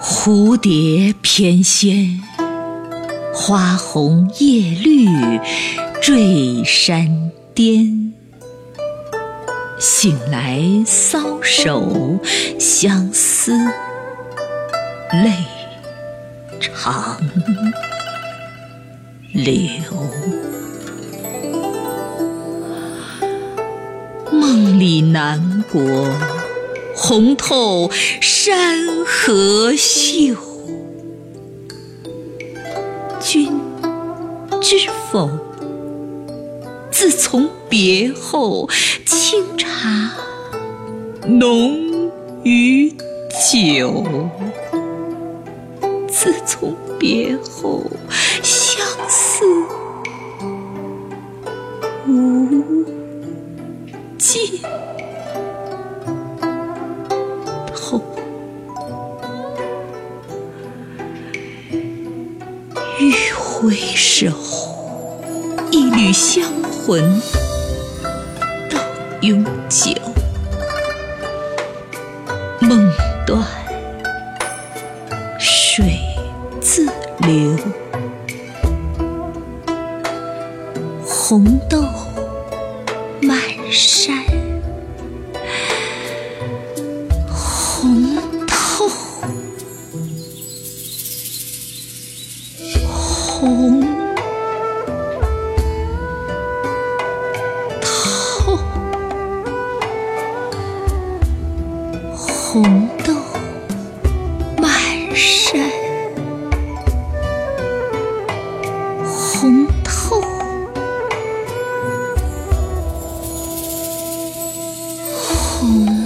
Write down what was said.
蝴蝶翩跹，花红叶绿坠山巅。醒来搔首相思，泪长流。梦里南国，红透山河秀。君知否？自从别后，清茶浓于酒。自从别后，相思无尽欲回首，一缕香魂到永久。梦断水自流，红豆满山红豆满山红透红